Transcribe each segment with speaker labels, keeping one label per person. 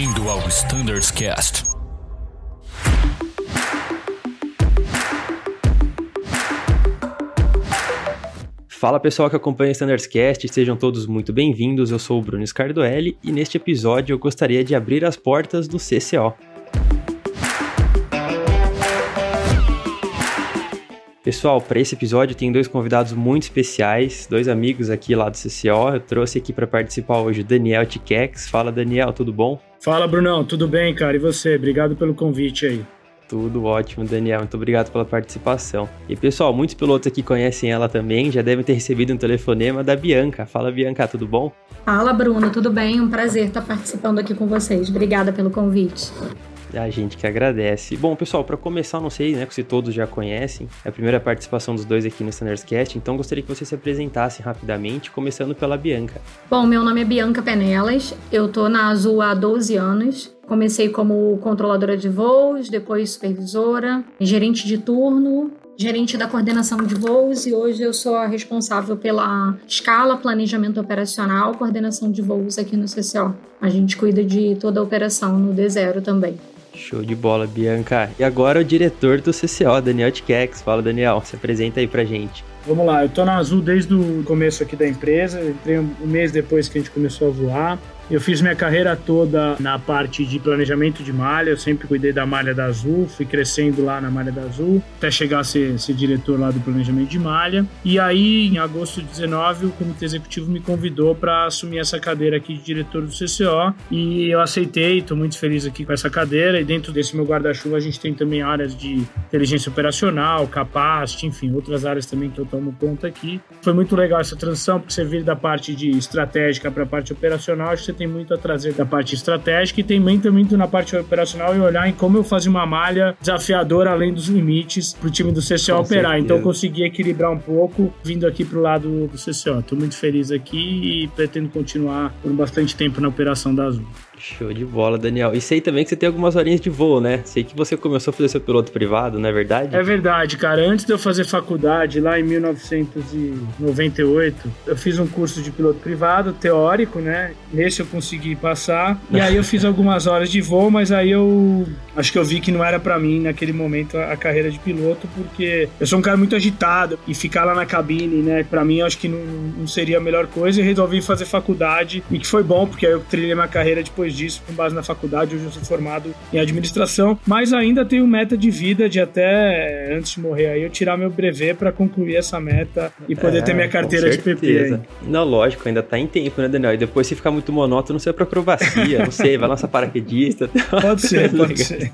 Speaker 1: Bem-vindo ao Standards Cast.
Speaker 2: Fala pessoal que acompanha o Standards Cast, sejam todos muito bem-vindos. Eu sou o Bruno Scardoelli e neste episódio eu gostaria de abrir as portas do CCO. Pessoal, para esse episódio tem dois convidados muito especiais, dois amigos aqui lá do CCO. Eu trouxe aqui para participar hoje o Daniel Tiquex. Fala Daniel, tudo bom?
Speaker 3: Fala Brunão, tudo bem, cara? E você? Obrigado pelo convite aí.
Speaker 2: Tudo ótimo, Daniel. Muito obrigado pela participação. E pessoal, muitos pilotos aqui conhecem ela também, já devem ter recebido um telefonema da Bianca. Fala, Bianca, tudo bom?
Speaker 4: Fala, Bruno, tudo bem? Um prazer estar participando aqui com vocês. Obrigada pelo convite.
Speaker 2: A gente que agradece. Bom, pessoal, para começar, não sei né, se todos já conhecem, é a primeira participação dos dois aqui no Standards Cast, então gostaria que vocês se apresentassem rapidamente, começando pela Bianca.
Speaker 4: Bom, meu nome é Bianca Penelas, eu tô na Azul há 12 anos. Comecei como controladora de voos, depois supervisora, gerente de turno, gerente da coordenação de voos e hoje eu sou a responsável pela escala, planejamento operacional, coordenação de voos aqui no CCO. A gente cuida de toda a operação no D0 também.
Speaker 2: Show de bola, Bianca. E agora o diretor do CCO, Daniel Tikex. Fala, Daniel, se apresenta aí pra gente.
Speaker 3: Vamos lá, eu tô na Azul desde o começo aqui da empresa, entrei um mês depois que a gente começou a voar. Eu fiz minha carreira toda na parte de planejamento de malha, eu sempre cuidei da malha da Azul, fui crescendo lá na malha da Azul, até chegar a ser, ser diretor lá do planejamento de malha. E aí, em agosto de 19, o comitê executivo me convidou para assumir essa cadeira aqui de diretor do CCO e eu aceitei, estou muito feliz aqui com essa cadeira. E dentro desse meu guarda-chuva, a gente tem também áreas de inteligência operacional, capacity, enfim, outras áreas também que eu tomo conta aqui. Foi muito legal essa transição, porque você vir da parte de estratégica para a parte operacional, acho que você tem muito a trazer da parte estratégica e tem muito, muito na parte operacional e olhar em como eu fazia uma malha desafiadora além dos limites para o time do CCO Com operar. Certeza. Então eu consegui equilibrar um pouco vindo aqui para o lado do CCO. Estou muito feliz aqui e pretendo continuar por bastante tempo na operação da Azul.
Speaker 2: Show de bola, Daniel. E sei também que você tem algumas horinhas de voo, né? Sei que você começou a fazer seu piloto privado, não é verdade?
Speaker 3: É verdade, cara. Antes de eu fazer faculdade, lá em 1998, eu fiz um curso de piloto privado, teórico, né? Nesse eu consegui passar. E aí eu fiz algumas horas de voo, mas aí eu acho que eu vi que não era para mim naquele momento a carreira de piloto, porque eu sou um cara muito agitado e ficar lá na cabine, né? Para mim, eu acho que não, não seria a melhor coisa e resolvi fazer faculdade. E que foi bom, porque aí eu trilhei minha carreira depois depois disso, com base na faculdade, hoje eu sou formado em administração, mas ainda tenho meta de vida de até antes de morrer aí eu tirar meu brevet para concluir essa meta e poder é, ter minha carteira de PP. Aí.
Speaker 2: Não, lógico, ainda tá em tempo, né, Daniel? E depois se ficar muito monótono, você é pra acrobacia, não sei, vai lançar paraquedista.
Speaker 3: Pode ser, pode ser.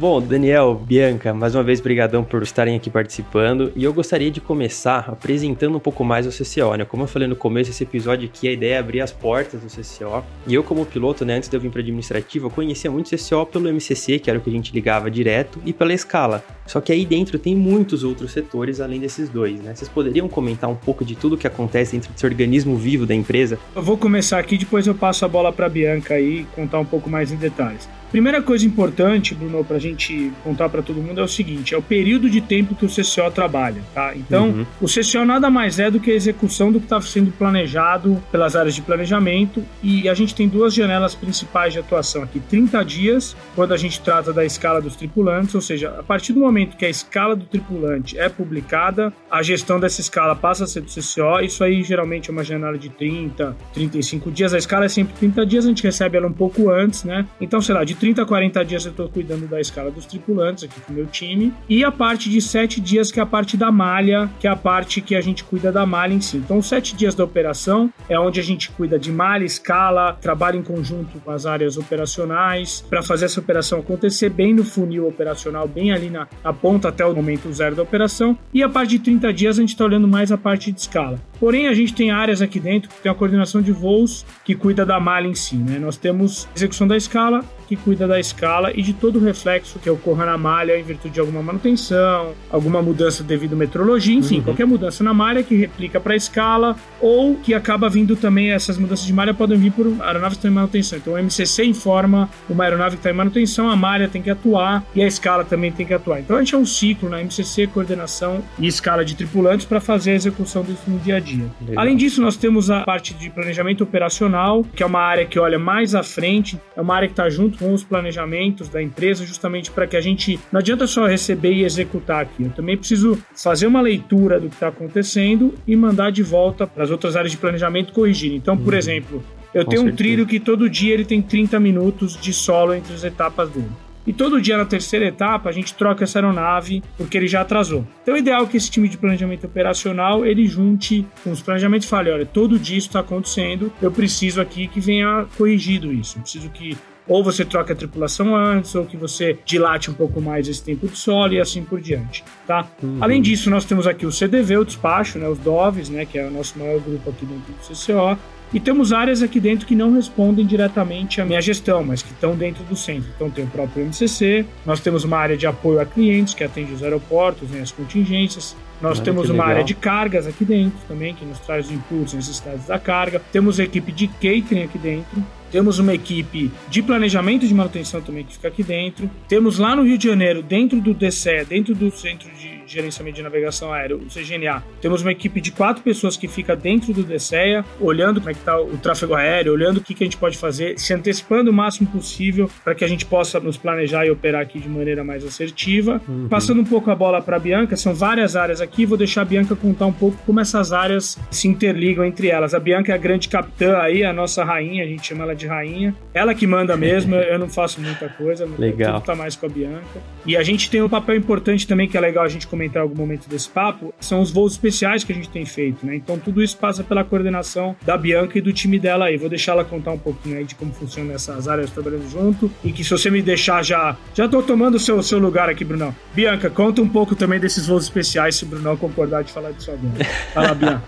Speaker 2: Bom, Daniel, Bianca, mais uma vez brigadão por estarem aqui participando e eu gostaria de começar apresentando um pouco mais o CCO, né? Como eu falei no começo desse episódio aqui, a ideia é abrir as portas do CCO. E eu como piloto, né, antes de eu vir para administrativa, eu conhecia muito o CCO pelo MCC, que era o que a gente ligava direto, e pela escala. Só que aí dentro tem muitos outros setores além desses dois, né? Vocês poderiam comentar um pouco de tudo que acontece dentro desse organismo vivo da empresa?
Speaker 3: Eu vou começar aqui, depois eu passo a bola para Bianca aí contar um pouco mais em detalhes. Primeira coisa importante, Bruno, para a gente contar para todo mundo é o seguinte: é o período de tempo que o CCO trabalha, tá? Então, uhum. o CCO nada mais é do que a execução do que está sendo planejado pelas áreas de planejamento e a gente tem duas janelas principais de atuação aqui: 30 dias, quando a gente trata da escala dos tripulantes, ou seja, a partir do momento que a escala do tripulante é publicada, a gestão dessa escala passa a ser do CCO. Isso aí geralmente é uma janela de 30, 35 dias. A escala é sempre 30 dias, a gente recebe ela um pouco antes, né? Então, sei lá, de 30 a 40 dias eu estou cuidando da escala dos tripulantes aqui com o meu time. E a parte de 7 dias, que é a parte da malha, que é a parte que a gente cuida da malha em si. Então, os 7 dias da operação é onde a gente cuida de malha, escala, trabalha em conjunto com as áreas operacionais para fazer essa operação acontecer bem no funil operacional, bem ali na, na ponta até o momento zero da operação. E a parte de 30 dias a gente está olhando mais a parte de escala. Porém, a gente tem áreas aqui dentro que tem a coordenação de voos que cuida da malha em si. Né? Nós temos execução da escala, que cuida da escala e de todo o reflexo que ocorra na malha em virtude de alguma manutenção, alguma mudança devido à metrologia, enfim, uhum. qualquer mudança na malha que replica para a escala ou que acaba vindo também, essas mudanças de malha podem vir por aeronaves que estão em manutenção. Então o MCC informa uma aeronave que está em manutenção, a malha tem que atuar e a escala também tem que atuar. Então a gente é um ciclo na MCC, coordenação e escala de tripulantes para fazer a execução disso no dia a dia. Legal. Além disso, nós temos a parte de planejamento operacional, que é uma área que olha mais à frente, é uma área que está junto com os planejamentos da empresa, justamente para que a gente não adianta só receber e executar aqui. Eu também preciso fazer uma leitura do que está acontecendo e mandar de volta para as outras áreas de planejamento corrigir. Então, por uhum. exemplo, eu Com tenho certeza. um trilho que todo dia ele tem 30 minutos de solo entre as etapas dele. E todo dia na terceira etapa a gente troca essa aeronave porque ele já atrasou. Então é ideal que esse time de planejamento operacional ele junte com os planejamentos e fale, olha, todo dia isso está acontecendo, eu preciso aqui que venha corrigido isso. Eu preciso que ou você troque a tripulação antes, ou que você dilate um pouco mais esse tempo de solo e assim por diante, tá? Uhum. Além disso, nós temos aqui o CDV, o despacho, né, os DOVs, né, que é o nosso maior grupo aqui dentro do CCO, e temos áreas aqui dentro que não respondem diretamente à minha gestão, mas que estão dentro do centro. Então tem o próprio MCC, nós temos uma área de apoio a clientes que atende os aeroportos, né, as contingências. Nós Olha, temos uma área de cargas aqui dentro também, que nos traz os impulsos e necessidades da carga. Temos a equipe de catering aqui dentro. Temos uma equipe de planejamento de manutenção também que fica aqui dentro. Temos lá no Rio de Janeiro, dentro do DCE, dentro do Centro de Gerenciamento de Navegação Aérea, o CGNA, temos uma equipe de quatro pessoas que fica dentro do DCEA, olhando como é que está o tráfego aéreo, olhando o que, que a gente pode fazer, se antecipando o máximo possível para que a gente possa nos planejar e operar aqui de maneira mais assertiva. Uhum. Passando um pouco a bola para a Bianca, são várias áreas aqui, vou deixar a Bianca contar um pouco como essas áreas se interligam entre elas. A Bianca é a grande capitã aí, a nossa rainha, a gente chama ela de rainha. Ela que manda mesmo, eu não faço muita coisa,
Speaker 2: legal.
Speaker 3: tudo tá mais com a Bianca. E a gente tem um papel importante também que é legal a gente comentar em algum momento desse papo, são os voos especiais que a gente tem feito, né? Então tudo isso passa pela coordenação da Bianca e do time dela aí. Vou deixar ela contar um pouquinho aí de como funciona essas áreas trabalhando junto e que se você me deixar já, já tô tomando o seu, seu lugar aqui, Brunão. Bianca, conta um pouco também desses voos especiais, se o Brunão concordar de falar disso agora. Fala, Bianca.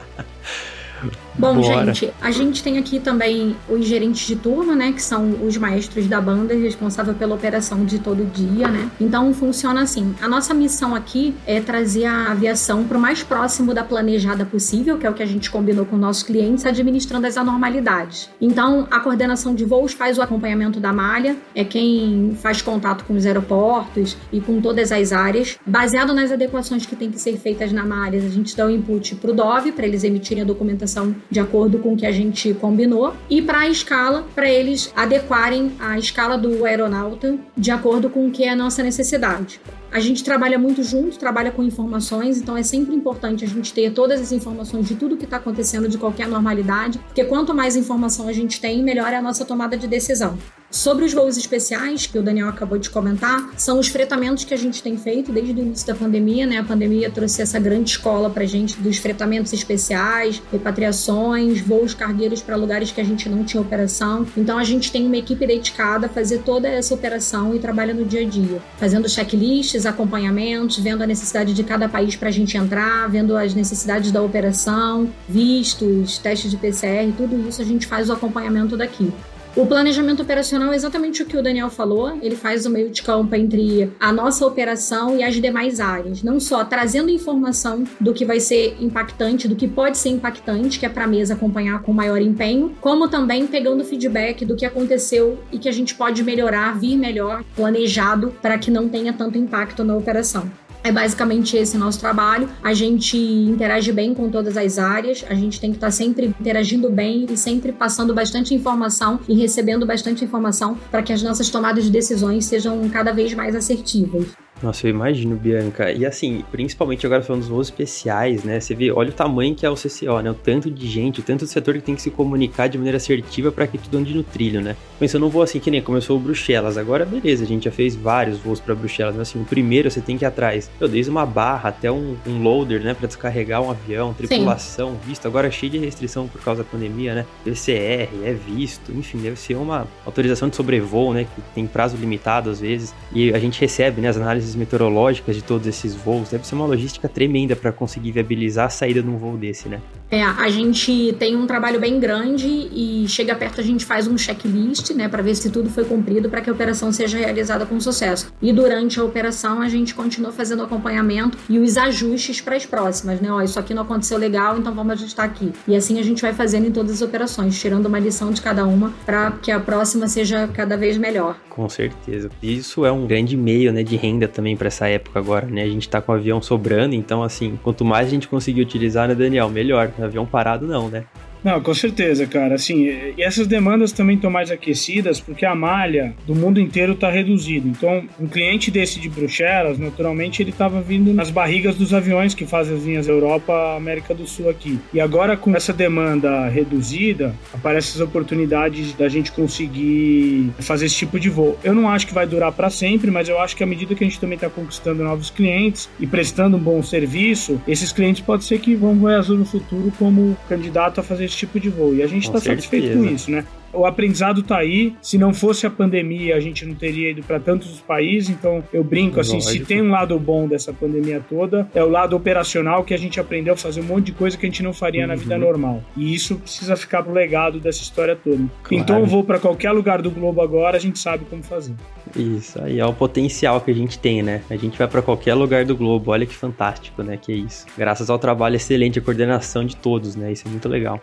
Speaker 4: Bom, Bora. gente, a gente tem aqui também os gerentes de turno, né? Que são os maestros da banda, responsável pela operação de todo dia, né? Então funciona assim. A nossa missão aqui é trazer a aviação para o mais próximo da planejada possível, que é o que a gente combinou com nossos clientes, administrando as anormalidades. Então, a coordenação de voos faz o acompanhamento da malha, é quem faz contato com os aeroportos e com todas as áreas. Baseado nas adequações que tem que ser feitas na malha, a gente dá o input para o DOV, para eles emitirem a documentação de acordo com o que a gente combinou, e para a escala, para eles adequarem a escala do aeronauta de acordo com o que é a nossa necessidade. A gente trabalha muito junto, trabalha com informações, então é sempre importante a gente ter todas as informações de tudo que está acontecendo, de qualquer normalidade, porque quanto mais informação a gente tem, melhor é a nossa tomada de decisão. Sobre os voos especiais, que o Daniel acabou de comentar, são os fretamentos que a gente tem feito desde o início da pandemia, né? A pandemia trouxe essa grande escola pra gente dos fretamentos especiais, repatriações, voos cargueiros para lugares que a gente não tinha operação. Então a gente tem uma equipe dedicada a fazer toda essa operação e trabalha no dia a dia, fazendo checklists, acompanhamentos, vendo a necessidade de cada país para a gente entrar, vendo as necessidades da operação, vistos, testes de PCR, tudo isso a gente faz o acompanhamento daqui. O planejamento operacional é exatamente o que o Daniel falou. Ele faz o meio de campo entre a nossa operação e as demais áreas. Não só trazendo informação do que vai ser impactante, do que pode ser impactante, que é para a mesa acompanhar com maior empenho, como também pegando feedback do que aconteceu e que a gente pode melhorar, vir melhor, planejado, para que não tenha tanto impacto na operação. É basicamente esse nosso trabalho. A gente interage bem com todas as áreas, a gente tem que estar sempre interagindo bem e sempre passando bastante informação e recebendo bastante informação para que as nossas tomadas de decisões sejam cada vez mais assertivas.
Speaker 2: Nossa, eu imagino, Bianca. E assim, principalmente agora falando dos voos especiais, né? Você vê, olha o tamanho que é o CCO, né? O tanto de gente, o tanto de setor que tem que se comunicar de maneira assertiva para que tudo ande no trilho, né? Pensando num voo assim que nem começou o Bruxelas. Agora, beleza, a gente já fez vários voos para Bruxelas. Mas assim, o primeiro você tem que ir atrás. Eu desde uma barra até um, um loader, né? Para descarregar um avião, tripulação, Sim. visto. Agora cheio de restrição por causa da pandemia, né? PCR, é visto, enfim, deve ser uma autorização de sobrevoo, né? Que tem prazo limitado às vezes. E a gente recebe, né? As análises meteorológicas de todos esses voos, deve ser uma logística tremenda para conseguir viabilizar a saída de um voo desse, né?
Speaker 4: É, a gente tem um trabalho bem grande e chega perto a gente faz um checklist, né, para ver se tudo foi cumprido para que a operação seja realizada com sucesso. E durante a operação a gente continua fazendo acompanhamento e os ajustes para as próximas, né? Ó, isso aqui não aconteceu legal, então vamos ajustar aqui. E assim a gente vai fazendo em todas as operações, tirando uma lição de cada uma para que a próxima seja cada vez melhor.
Speaker 2: Com certeza. Isso é um grande meio, né, de renda também para essa época agora, né? A gente tá com o avião sobrando, então assim, quanto mais a gente conseguir utilizar, né, Daniel, melhor. Avião parado não, né?
Speaker 3: Não, com certeza, cara. Assim, e essas demandas também estão mais aquecidas porque a malha do mundo inteiro está reduzida. Então, um cliente desse de Bruxelas, naturalmente, ele estava vindo nas barrigas dos aviões que fazem as linhas Europa, América do Sul aqui. E agora, com essa demanda reduzida, aparecem as oportunidades da gente conseguir fazer esse tipo de voo. Eu não acho que vai durar para sempre, mas eu acho que à medida que a gente também está conquistando novos clientes e prestando um bom serviço, esses clientes pode ser que vão azul no futuro como candidato a fazer esse tipo de voo. E a gente está satisfeito com isso, né? O aprendizado está aí. Se não fosse a pandemia, a gente não teria ido para tantos países. Então, eu brinco assim: Lógico. se tem um lado bom dessa pandemia toda, é o lado operacional que a gente aprendeu a fazer um monte de coisa que a gente não faria uhum. na vida uhum. normal. E isso precisa ficar pro legado dessa história toda. Claro. Então, eu vou para qualquer lugar do globo agora, a gente sabe como fazer.
Speaker 2: Isso aí é o potencial que a gente tem, né? A gente vai para qualquer lugar do globo. Olha que fantástico, né? Que é isso. Graças ao trabalho excelente e coordenação de todos, né? Isso é muito legal.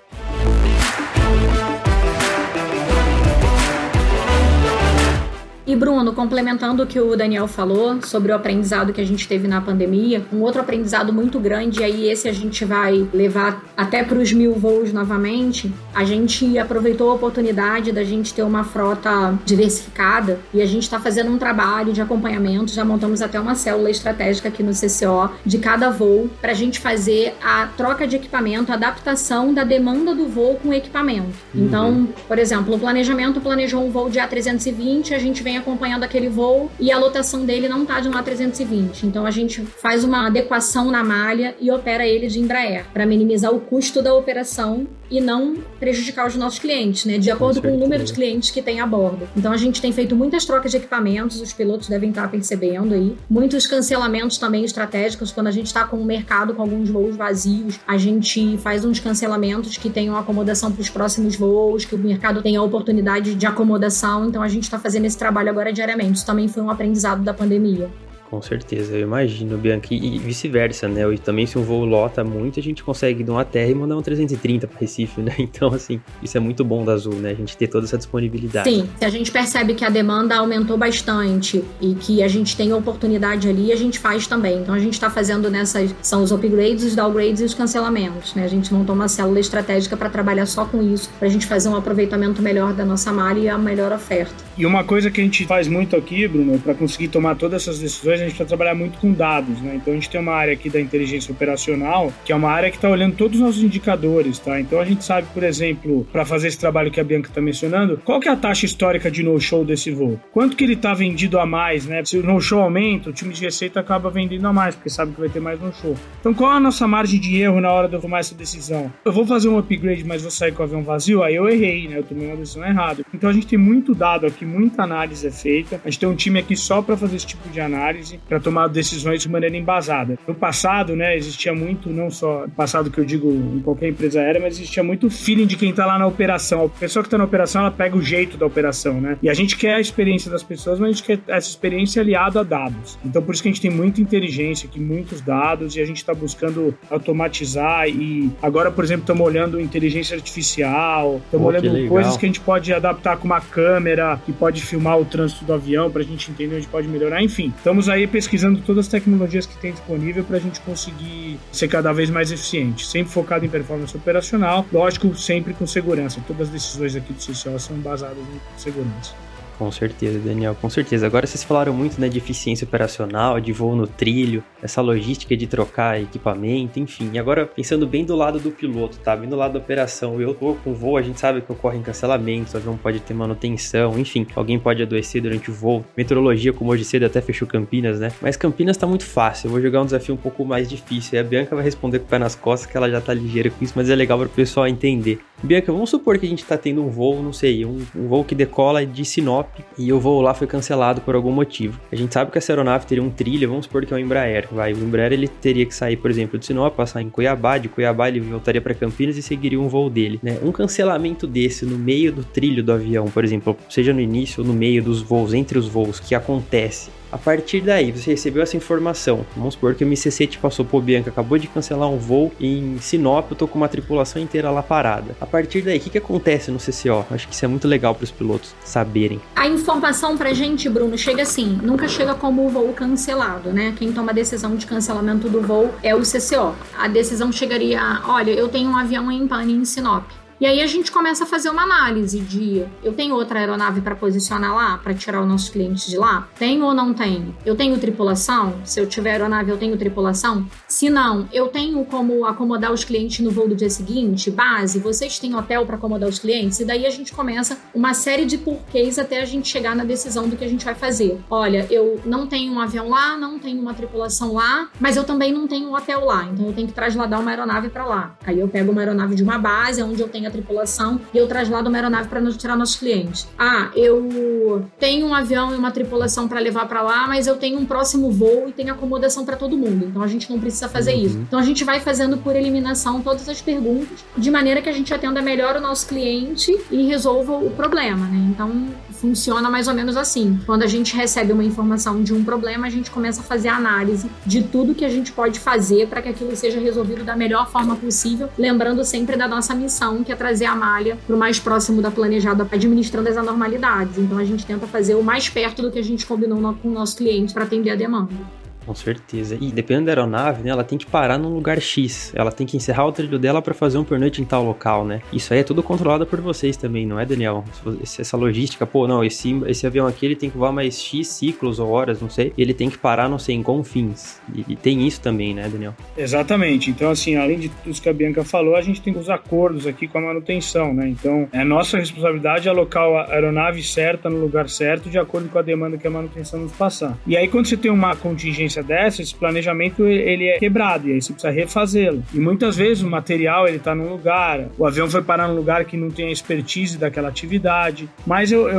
Speaker 4: E Bruno, complementando o que o Daniel falou sobre o aprendizado que a gente teve na pandemia, um outro aprendizado muito grande, e aí esse a gente vai levar até para os mil voos novamente, a gente aproveitou a oportunidade da gente ter uma frota diversificada e a gente está fazendo um trabalho de acompanhamento, já montamos até uma célula estratégica aqui no CCO de cada voo para a gente fazer a troca de equipamento, a adaptação da demanda do voo com o equipamento. Uhum. Então, por exemplo, o planejamento planejou um voo de A320, a gente vem acompanhando aquele voo e a lotação dele não está de um A320. Então a gente faz uma adequação na malha e opera ele de Embraer para minimizar o custo da operação e não prejudicar os nossos clientes, né? De acordo com, com o número de clientes que tem a bordo. Então a gente tem feito muitas trocas de equipamentos, os pilotos devem estar percebendo aí. Muitos cancelamentos também estratégicos, quando a gente está com o mercado com alguns voos vazios, a gente faz uns cancelamentos que tenham acomodação para os próximos voos, que o mercado tenha a oportunidade de acomodação. Então a gente está fazendo esse trabalho agora diariamente. Isso também foi um aprendizado da pandemia.
Speaker 2: Com certeza, eu imagino, Bianca. E vice-versa, né? E também se um voo lota muito, a gente consegue de uma terra e mandar um 330 para Recife, né? Então, assim, isso é muito bom da Azul, né? A gente ter toda essa disponibilidade.
Speaker 4: Sim, se a gente percebe que a demanda aumentou bastante e que a gente tem oportunidade ali, a gente faz também. Então, a gente está fazendo nessas. São os upgrades, os downgrades e os cancelamentos, né? A gente montou uma célula estratégica para trabalhar só com isso, para a gente fazer um aproveitamento melhor da nossa malha e a melhor oferta.
Speaker 3: E uma coisa que a gente faz muito aqui, Bruno, para conseguir tomar todas essas decisões, a gente precisa trabalhar muito com dados, né? Então a gente tem uma área aqui da inteligência operacional, que é uma área que está olhando todos os nossos indicadores, tá? Então a gente sabe, por exemplo, para fazer esse trabalho que a Bianca está mencionando, qual que é a taxa histórica de no-show desse voo? Quanto que ele está vendido a mais, né? Se o no-show aumenta, o time de receita acaba vendendo a mais, porque sabe que vai ter mais no-show. Então qual é a nossa margem de erro na hora de eu tomar essa decisão? Eu vou fazer um upgrade, mas vou sair com o avião vazio? Aí eu errei, né? Eu tomei uma decisão errada. Então a gente tem muito dado aqui, muita análise é feita. A gente tem um time aqui só para fazer esse tipo de análise, para tomar decisões de maneira embasada. No passado, né, existia muito, não só no passado que eu digo em qualquer empresa aérea, mas existia muito feeling de quem tá lá na operação. A pessoa que tá na operação, ela pega o jeito da operação, né? E a gente quer a experiência das pessoas, mas a gente quer essa experiência aliada a dados. Então, por isso que a gente tem muita inteligência aqui, muitos dados, e a gente está buscando automatizar. E agora, por exemplo, estamos olhando inteligência artificial, estamos olhando coisas que a gente pode adaptar com uma câmera que pode filmar o trânsito do avião para a gente entender onde pode melhorar. Enfim, estamos aí pesquisando todas as tecnologias que tem disponível para a gente conseguir ser cada vez mais eficiente, sempre focado em performance operacional, lógico, sempre com segurança. Todas as decisões aqui do CCO são basadas em segurança.
Speaker 2: Com certeza, Daniel, com certeza. Agora vocês falaram muito né, de eficiência operacional, de voo no trilho, essa logística de trocar equipamento, enfim. Agora, pensando bem do lado do piloto, tá? Bem do lado da operação. Eu tô com voo, a gente sabe que ocorrem cancelamentos, o avião pode ter manutenção, enfim, alguém pode adoecer durante o voo. Meteorologia, como hoje cedo até fechou Campinas, né? Mas Campinas tá muito fácil, eu vou jogar um desafio um pouco mais difícil. E a Bianca vai responder com o pé nas costas, que ela já tá ligeira com isso, mas é legal para o pessoal entender. Bianca, vamos supor que a gente tá tendo um voo, não sei, um, um voo que decola de Sinop E o voo lá foi cancelado por algum motivo. A gente sabe que essa aeronave teria um trilho, vamos supor que é o Embraer. Vai, o Embraer ele teria que sair, por exemplo, de Sinop, passar em Cuiabá, de Cuiabá ele voltaria para Campinas e seguiria um voo dele, né? Um cancelamento desse no meio do trilho do avião, por exemplo, seja no início ou no meio dos voos, entre os voos, que acontece a partir daí, você recebeu essa informação. Vamos supor que o MCC te passou, pô, Bianca, acabou de cancelar um voo em Sinop, eu tô com uma tripulação inteira lá parada. A partir daí, o que, que acontece no CCO? Acho que isso é muito legal para os pilotos saberem.
Speaker 4: A informação pra gente, Bruno, chega assim, nunca chega como o voo cancelado, né? Quem toma a decisão de cancelamento do voo é o CCO. A decisão chegaria, olha, eu tenho um avião em pane em Sinop. E aí a gente começa a fazer uma análise de eu tenho outra aeronave para posicionar lá, para tirar os nossos clientes de lá? Tenho ou não tenho? Eu tenho tripulação? Se eu tiver aeronave, eu tenho tripulação? Se não, eu tenho como acomodar os clientes no voo do dia seguinte? Base, vocês têm hotel para acomodar os clientes? E daí a gente começa uma série de porquês até a gente chegar na decisão do que a gente vai fazer. Olha, eu não tenho um avião lá, não tenho uma tripulação lá, mas eu também não tenho um hotel lá, então eu tenho que trasladar uma aeronave para lá. Aí eu pego uma aeronave de uma base onde eu tenho a tripulação e eu traslado uma aeronave para tirar nossos clientes. Ah, eu tenho um avião e uma tripulação para levar para lá, mas eu tenho um próximo voo e tenho acomodação para todo mundo. Então a gente não precisa fazer uhum. isso. Então a gente vai fazendo por eliminação todas as perguntas, de maneira que a gente atenda melhor o nosso cliente e resolva o problema, né? Então funciona mais ou menos assim. Quando a gente recebe uma informação de um problema, a gente começa a fazer análise de tudo que a gente pode fazer para que aquilo seja resolvido da melhor forma possível, lembrando sempre da nossa missão, que é trazer a malha para o mais próximo da planejada, administrando as anormalidades. Então a gente tenta fazer o mais perto do que a gente combinou com o nosso cliente para atender a demanda.
Speaker 2: Com certeza. E dependendo da aeronave, né, ela tem que parar num lugar X. Ela tem que encerrar o trilho dela para fazer um pernoite em tal local, né? Isso aí é tudo controlado por vocês também, não é, Daniel? Essa logística, pô, não, esse, esse avião aqui ele tem que voar mais X ciclos ou horas, não sei. Ele tem que parar, não sei, em confins. E, e tem isso também, né, Daniel?
Speaker 3: Exatamente. Então, assim, além de tudo que a Bianca falou, a gente tem os acordos aqui com a manutenção, né? Então, é nossa responsabilidade alocar a aeronave certa no lugar certo, de acordo com a demanda que a manutenção nos passar. E aí, quando você tem uma contingência dessa, esse planejamento ele é quebrado e aí você precisa refazê-lo. E muitas vezes o material ele está num lugar, o avião foi parar num lugar que não tem a expertise daquela atividade. Mas eu,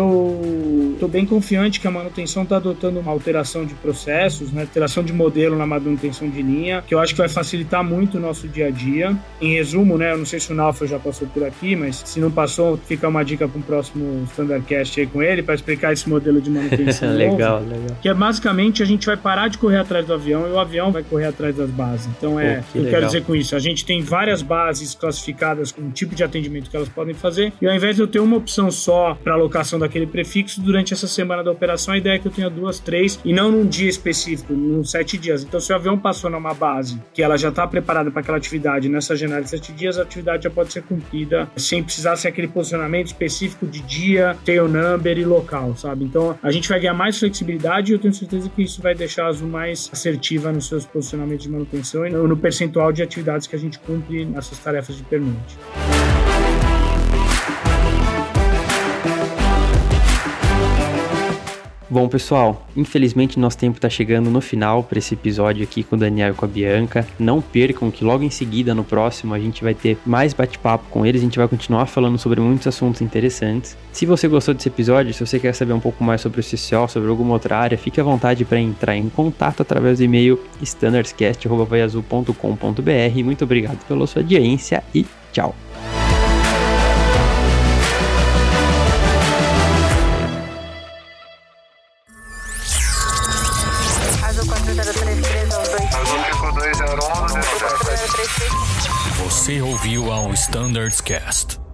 Speaker 3: estou bem confiante que a manutenção está adotando uma alteração de processos, né, alteração de modelo na manutenção de linha, que eu acho que vai facilitar muito o nosso dia a dia. Em resumo, né, eu não sei se o Nalfa já passou por aqui, mas se não passou, fica uma dica para um próximo Standardcast aí com ele para explicar esse modelo de manutenção.
Speaker 2: legal, novo, legal.
Speaker 3: Que é basicamente a gente vai parar de correr atrás do avião e o avião vai correr atrás das bases. Então é, Pô, que eu legal. quero dizer com isso, a gente tem várias bases classificadas com o tipo de atendimento que elas podem fazer e ao invés de eu ter uma opção só para alocação daquele prefixo durante essa semana da operação, a ideia é que eu tenha duas, três e não num dia específico, num sete dias. Então se o avião passou numa base que ela já está preparada para aquela atividade nessa janela de sete dias, a atividade já pode ser cumprida sem precisar ser aquele posicionamento específico de dia, tail number e local, sabe? Então a gente vai ganhar mais flexibilidade e eu tenho certeza que isso vai deixar a Azul mais assertiva nos seus posicionamentos de manutenção e no percentual de atividades que a gente cumpre nessas tarefas de pernoite.
Speaker 2: Bom, pessoal, infelizmente nosso tempo está chegando no final para esse episódio aqui com o Daniel e com a Bianca. Não percam que logo em seguida, no próximo, a gente vai ter mais bate-papo com eles. A gente vai continuar falando sobre muitos assuntos interessantes. Se você gostou desse episódio, se você quer saber um pouco mais sobre o CCO, sobre alguma outra área, fique à vontade para entrar em contato através do e-mail standardscast.com.br. Muito obrigado pela sua audiência e tchau!
Speaker 1: Ouviu ao Standards Cast.